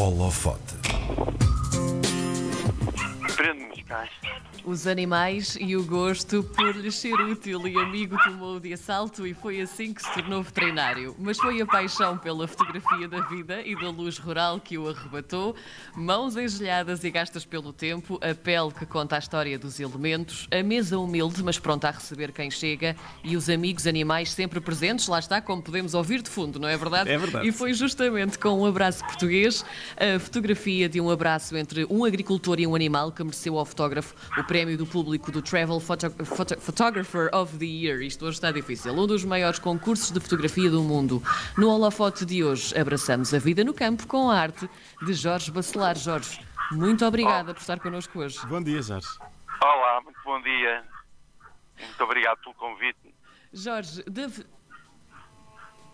Holofote. Os animais e o gosto por lhes ser útil e amigo tomou de assalto e foi assim que se tornou veterinário. Mas foi a paixão pela fotografia da vida e da luz rural que o arrebatou, mãos engelhadas e gastas pelo tempo, a pele que conta a história dos elementos, a mesa humilde mas pronta a receber quem chega e os amigos animais sempre presentes, lá está, como podemos ouvir de fundo, não é verdade? É verdade. E foi justamente com um abraço português, a fotografia de um abraço entre um agricultor e um animal que mereceu ao fotógrafo o prémio do público do Travel Photo Photo Photographer of the Year. Isto hoje está difícil. Um dos maiores concursos de fotografia do mundo. No holofote de hoje, abraçamos a vida no campo com a arte de Jorge Bacelar. Jorge, muito obrigada por estar connosco hoje. Bom dia, Jorge. Olá, muito bom dia. Muito obrigado pelo convite. Jorge, da,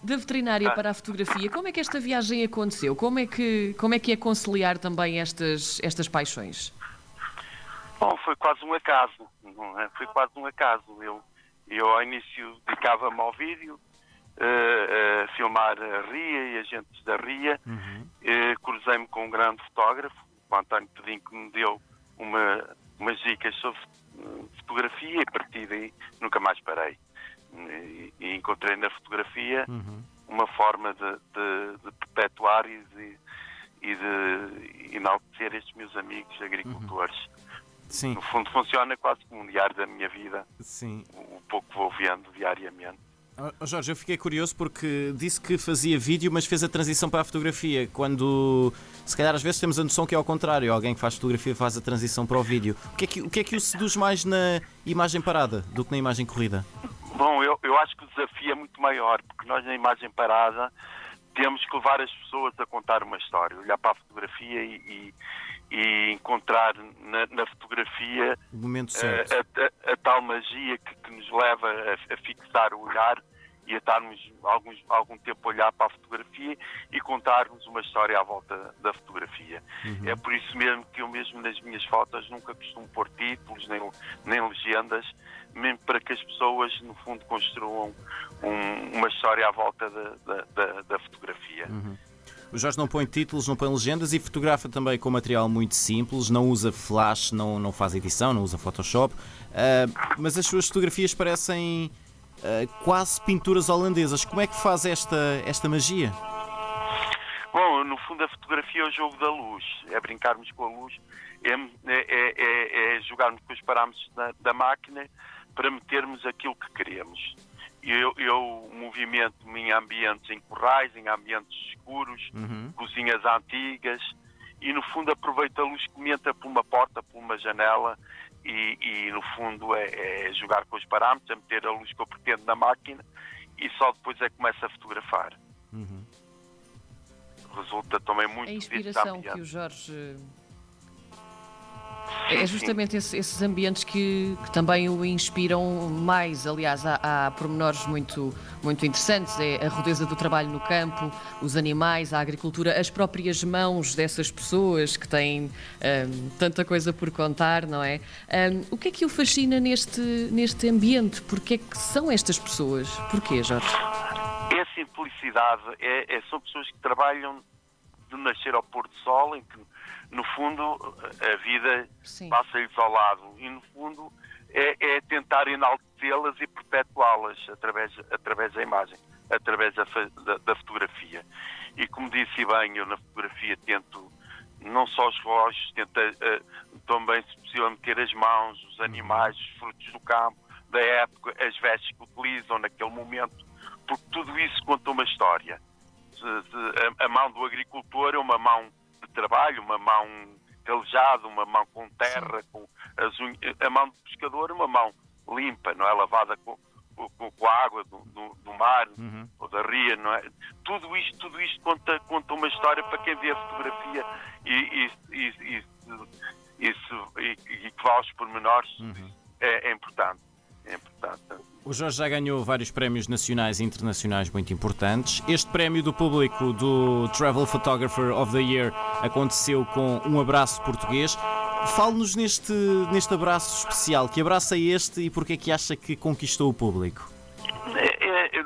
da veterinária para a fotografia, como é que esta viagem aconteceu? Como é que, como é, que é conciliar também estas, estas paixões? Bom, foi quase um acaso. Não é? Foi quase um acaso. Eu, eu ao início dedicava-me ao vídeo, eh, a filmar a RIA e agentes da RIA. Eh, Cruzei-me com um grande fotógrafo, o António Pedinho, que me deu uma, umas dicas sobre eh, fotografia e a partir daí nunca mais parei. E, e encontrei na fotografia uma forma de, de- de perpetuar e de, e de enaltecer estes meus amigos agricultores. Sim, No fundo, funciona quase como um diário da minha vida, sim. o pouco que vou vendo diariamente. Ó, ó, Jorge, eu fiquei curioso porque disse que fazia vídeo, mas fez a transição para a fotografia. Quando, se calhar, às vezes temos a noção que é ao contrário. Alguém que faz fotografia faz a transição para o vídeo. O que é que, o, que é que o seduz mais na imagem parada do que na imagem corrida? Bom, eu, eu acho que o desafio é muito maior, porque nós, na imagem parada, temos que levar as pessoas a contar uma história, olhar para a fotografia e, e- e encontrar na, na fotografia eh, a, a- a tal magia que, que nos leva a, a fixar o olhar e a estarmos alguns, algum tempo a olhar para a fotografia e contarmos uma história à volta da fotografia. É por isso mesmo que eu mesmo nas minhas fotos nunca costumo pôr títulos nem, nem legendas, mesmo para que as pessoas no fundo construam um- uma história à volta da, da- da- da fotografia. O Jorge não põe títulos, não põe legendas e fotografa também com material muito simples, não usa flash, não, não faz edição, não usa Photoshop, ah, mas as suas fotografias parecem ah, quase pinturas holandesas. Como é que faz esta, esta magia? Bom, no fundo a fotografia é o jogo da luz, é brincarmos com a luz, é, é- é- é jogarmos com os parâmetros da, da máquina para metermos aquilo que queremos. Eu, eu movimento-me em ambientes em corrais, em ambientes escuros, cozinhas antigas e no fundo aproveito a luz que me entra por uma porta, por uma janela e, e, no fundo é, é jogar com os parâmetros, a meter a luz que eu pretendo na máquina e só depois é que começo a fotografar. Resulta também muito A desse inspiração que o Jorge. É justamente esse- esses ambientes que, que também o inspiram mais. Aliás, há, há pormenores muito, muito interessantes. É a rudeza do trabalho no campo, os animais, a agricultura, as próprias mãos dessas pessoas que têm hum, tanta coisa por contar, não é? Hum, o que é que o fascina neste, neste ambiente? Porquê é que são estas pessoas? Porquê, Jorge? É a simplicidade, é, é- são pessoas que trabalham de nascer ao pôr do sol, em que, no fundo, a vida passa-lhes ao lado. E, no fundo, é, é tentar enaltecê-las e perpetuá-las através, através da imagem, através da, da- da fotografia. E, como disse bem, eu na fotografia tento não só os relógios, tento eh, também, se possível, meter as mãos, os animais, os frutos do campo, da época, as vestes que utilizam naquele momento, porque tudo isso conta uma história. A, a mão do agricultor é uma mão trabalho, uma mão calejada, uma mão com terra, com as unhas. A mão do pescador uma mão limpa, não é? Lavada com, com, com a água do, do, do mar ou da ria, não é? Tudo isto, tudo isto conta, conta uma história para quem vê a fotografia e, e, e, e, e, que vá aos pormenores é, é importante. É importante. O Jorge já ganhou vários prémios nacionais e internacionais muito importantes. Este prémio do público do Travel Photographer of the Year aconteceu com um abraço português. Fale-nos neste, neste abraço especial. Que abraço é este e porque é que acha que conquistou o público? É, é, é,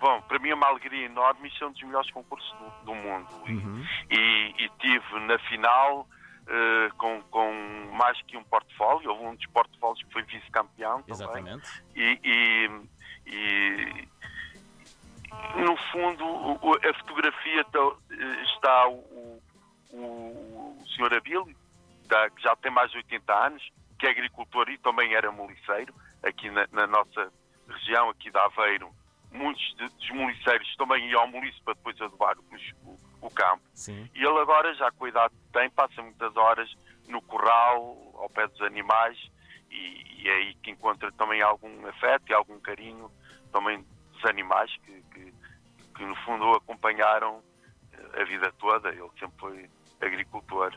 bom, para mim é uma alegria enorme. Isto é um dos melhores concursos do, do mundo. E- E, e tive na final uh, com, com mais que um portfólio, houve um dos portfólios que foi vice-campeão Exatamente. E, e, e, no fundo a fotografia está o, o, o senhor Abílio, que já tem mais de 80 anos, que é agricultor e também era moliceiro, aqui na, na nossa região, aqui de Aveiro, muitos dos moliceiros também iam ao molice para depois adubar o, o campo. Sim. E ele agora, já com a idade que tem, passa muitas horas no corral, ao pé dos animais, e, e é aí que encontra também algum afeto e algum carinho também dos animais que, que, que no fundo o acompanharam eh, a vida toda. Ele sempre foi agricultor.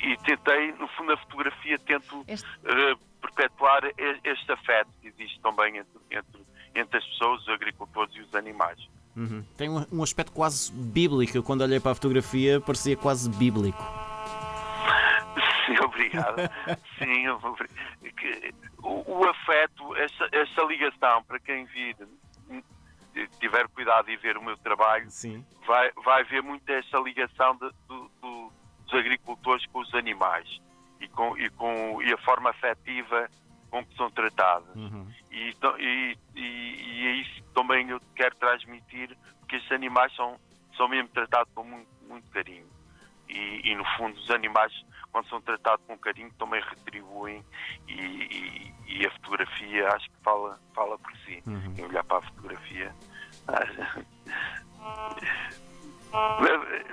E tentei, no fundo, a fotografia, tento este... uh, perpetuar este afeto que existe também entre, entre, entre as pessoas, os agricultores e os animais. Uhum. Tem um, um, aspecto quase bíblico. Eu, quando olhei para a fotografia, parecia quase bíblico. Sim, obrigado. Sim, o, o, afeto, essa, essa ligação, para quem vir, tiver cuidado e ver o meu trabalho, Sim. Vai, vai ver muito essa ligação de, do, dos agricultores com os animais e, com, e, com, e a forma afetiva com que são tratados. Uhum. E, e, e, e, é isso que também eu quero transmitir, porque estes animais são, são mesmo tratados com muito, muito carinho. E, e, no fundo, os animais, quando são tratados com carinho, também retribuem. E, e a fotografia, acho que fala, fala por si. Uhum. Olhar para a fotografia.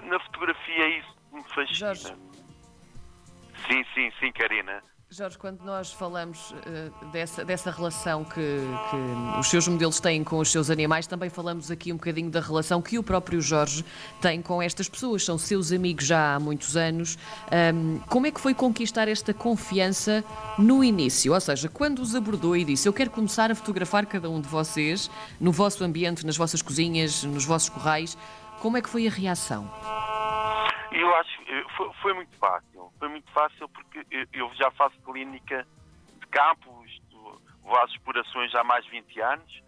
Na fotografia é isso me fascina. Jorge. Sim, sim, sim, Karina. Jorge, quando nós falamos uh, dessa, dessa relação que, que, os seus modelos têm com os seus animais, também falamos aqui um bocadinho da relação que o próprio Jorge tem com estas pessoas. São seus amigos já há muitos anos. Um, como é que foi conquistar esta confiança no início? Ou seja, quando os abordou e disse: Eu quero começar a fotografar cada um de vocês, no vosso ambiente, nas vossas cozinhas, nos vossos corrais, como é que foi a reação? Eu acho que foi, foi muito fácil foi muito fácil porque eu já faço clínica de campo, vou às explorações há mais de 20 anos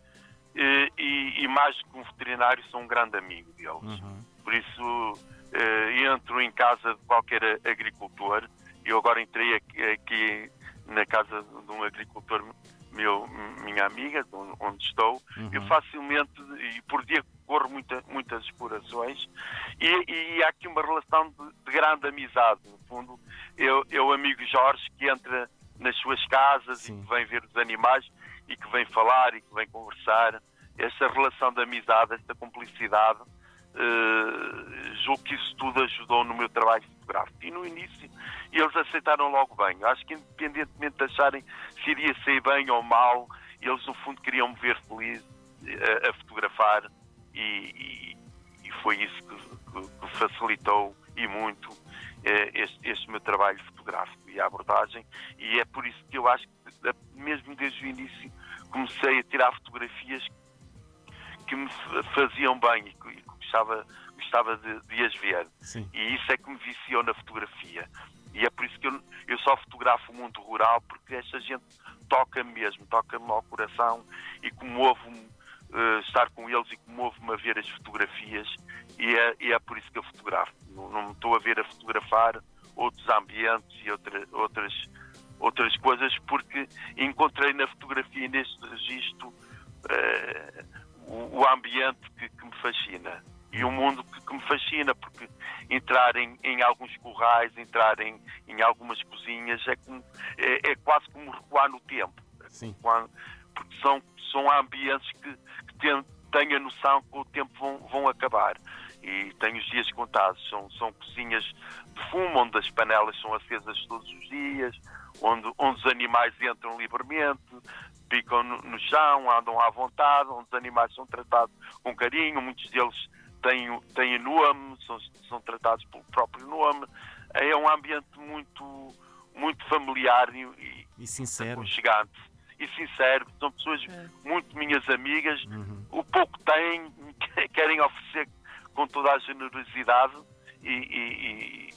e, e, mais que um veterinário sou um grande amigo deles. Uhum. Por isso eh, entro em casa de qualquer agricultor. Eu agora entrei aqui, aqui na casa de um agricultor meu, minha amiga, onde estou, uhum. eu facilmente, e por dia corro muita, muitas explorações, e, e, há aqui uma relação de, de grande amizade, no fundo. Eu, eu, amigo Jorge, que entra nas suas casas Sim. e que vem ver os animais e que vem falar e que vem conversar. Esta relação de amizade, esta cumplicidade, uh, julgo que isso tudo ajudou no meu trabalho fotográfico. E no início eles aceitaram logo bem. Acho que independentemente de acharem se iria sair bem ou mal, eles no fundo queriam me ver feliz a, a fotografar e, e, e, foi isso que, que, que, facilitou e muito eh, este, este, meu trabalho fotográfico e a abordagem e é por isso que eu acho que mesmo desde o início comecei a tirar fotografias que me faziam bem e que, gostava, gostava de, de as ver. Sim. E isso é que me viciou na fotografia. E é por isso que eu, eu só fotografo o mundo rural, porque esta gente toca-me mesmo, toca-me ao coração e comove-me uh, estar com eles e comove-me a ver as fotografias. E é, e é por isso que eu fotografo. Não, não me estou a ver a fotografar outros ambientes e outra, outras, outras coisas, porque encontrei na fotografia, neste registro, uh, o, o, ambiente que, que me fascina e um mundo que, que, me fascina, porque entrar em, em alguns corrais, entrar em, em algumas cozinhas é, como, é, é, quase como recuar no tempo. Sim. Quando, porque são, são ambientes que, que têm, têm a noção que o tempo vão, vão acabar. E tenho os dias contados. São, são cozinhas de fumo, onde as panelas são acesas todos os dias, onde, onde os animais entram livremente, picam no, no chão, andam à vontade, onde os animais são tratados com carinho, muitos deles têm, têm nome, são, são tratados pelo próprio nome. É um ambiente muito, muito familiar e, e sincero. Chegante. E sincero, são pessoas é. muito minhas amigas. Uhum. O pouco têm, querem oferecer com toda a generosidade e, e,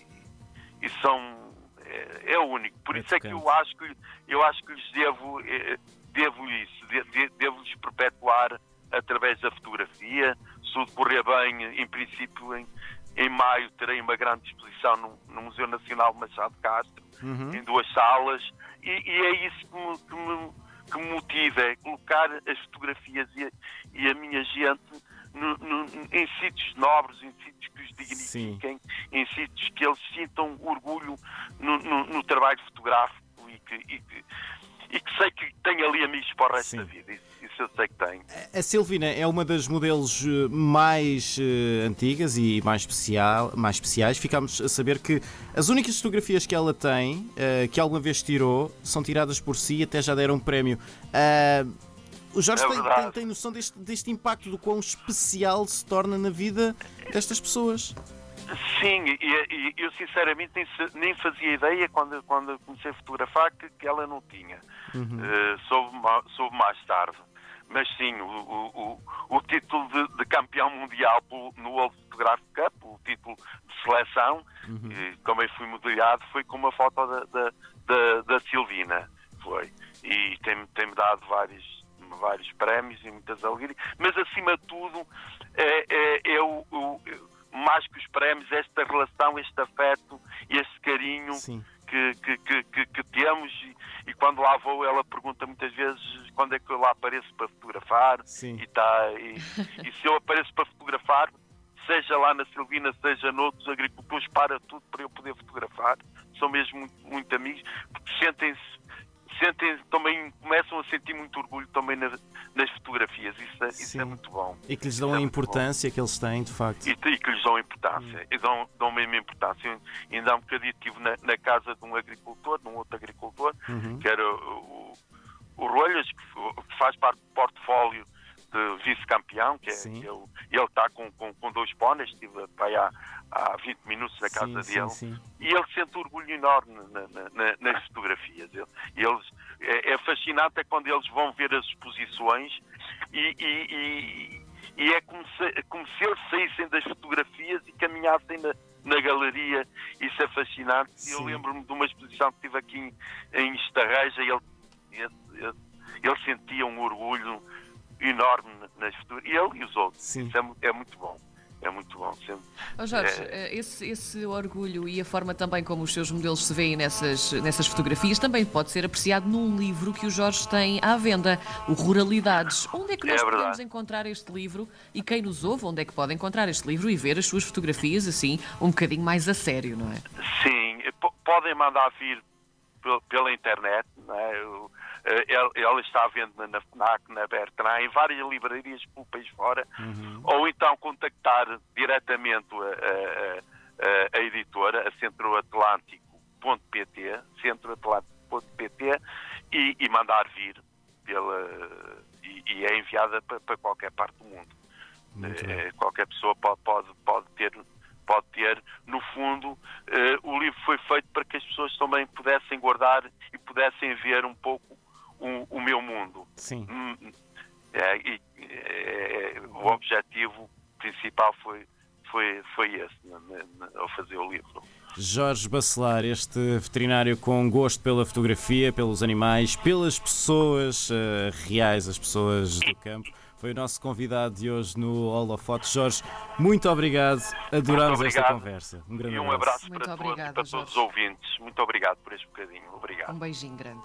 e, e são. É, é, único. Por é isso é que eu acho que eu acho que lhes devo, eh, devo isso, devo-lhes perpetuar através da fotografia, correr bem, em princípio, em, em maio terei uma grande exposição no, no Museu Nacional Machado Castro, Uhum. em duas salas, e, e é isso que me, que, me, que me motiva, é colocar as fotografias e a, e a minha gente no- no- em sítios nobres, em sítios que os dignifiquem, em sítios que eles sintam orgulho no, no- no trabalho fotográfico e que, e que- e que sei que tenho ali amigos para o resto Sim. da vida. Eu sei que tenho. A Silvina é uma das modelos eh, mais eh, antigas e mais, especial, mais especiais. Ficámos a saber que as únicas fotografias que ela tem, eh, que alguma vez tirou, são tiradas por si e até já deram um prémio. Ah, o Jorge É tem, tem- tem noção deste, deste impacto, do quão especial se torna na vida destas pessoas. Sim, e, eu sinceramente nem, fazia ideia quando, quando comecei a fotografar que, que ela não tinha. Eh, soube, ma- soube mais tarde. Mas sim, o, o- o- o título de, de campeão mundial no World Photographic Cup, o título de seleção, e como eu fui modelado, foi com uma foto da, da, da, da Silvina. Foi. E tem-me tem dado vários, vários prémios e muitas alegrias. Mas acima de tudo, é, é, é o, o- mais que os prémios, esta relação, este afeto, este carinho Sim. Que, que, que, que- temos e, e quando lá vou ela pergunta muitas vezes quando é que eu lá apareço para fotografar Sim. e, tá, e, e se eu apareço para fotografar seja lá na Silvina, seja noutros agricultores para tudo para eu poder fotografar são mesmo muito, muito amigos porque sentem-se sentem também começam a sentir muito orgulho também na- nas fotografias isso, é- isso é muito bom E que lhes dão Isso a é bom importância que eles têm, de facto. e, e que lhes dão importância, e dão, dão mesmo importância. Ainda há um bocadinho estive na, na casa de um agricultor, de um outro agricultor, Uhum. que era o, o, o Rolhas, que, faz parte do portfólio vice-campeão, que é, que o- ele está com, com, com dois póneis, estive para aí há, há 20 minutos na casa sim, dele, sim, sim. e ele sente orgulho enorme na- na- na- nas fotografias. Ele- eles, é, é fascinante é quando eles vão ver as exposições e, e- e- e é como se, como se eles saíssem das fotografias e caminhassem na, na galeria. Isso é fascinante. Eu Sim. lembro-me de uma exposição que tive aqui em, em Estarreja e ele, ele, ele- ele sentia um orgulho enorme nas fotografias. Ele e os outros. Sim. Isso é, é muito bom. É muito bom. Sempre. Ó Jorge, É. eh, esse, esse orgulho e a forma também como os seus modelos se veem nessas, nessas fotografias também pode ser apreciado num livro que o Jorge tem à venda, o Ruralidades. Onde é que nós É podemos encontrar este livro e quem nos ouve, onde é que pode encontrar este livro e ver as suas fotografias assim, um bocadinho mais a sério, não é? Sim, podem mandar vir pel- pela internet. Não é? Eh, Ela ela está à venda na FNAC, na Bertrand, em várias livrarias pelo país fora. Ou então contactar diretamente a, a- a- a editora, a centroatlântico.pt, centroatlântico.pt, e, e mandar vir pela. E, e é enviada para, para qualquer parte do mundo. Eh, qualquer pessoa pode, pode, pode ter pode ter no fundo eh, o livro foi feito para que as pessoas também pudessem guardar e pudessem ver um pouco o, o meu mundo. Sim. Hum, é, e, é, o objetivo principal foi foi foi esse na- na- na- ao fazer o livro. Jorge Bacelar, este veterinário com gosto pela fotografia, pelos animais, pelas pessoas eh, reais, as pessoas do campo, foi o nosso convidado de hoje no Holofoto. Jorge, muito obrigado, adoramos Muito esta conversa. Um grande e um abraço. Muito para todos e para todos os ouvintes. Muito obrigado por este bocadinho. Obrigado. Um beijinho grande.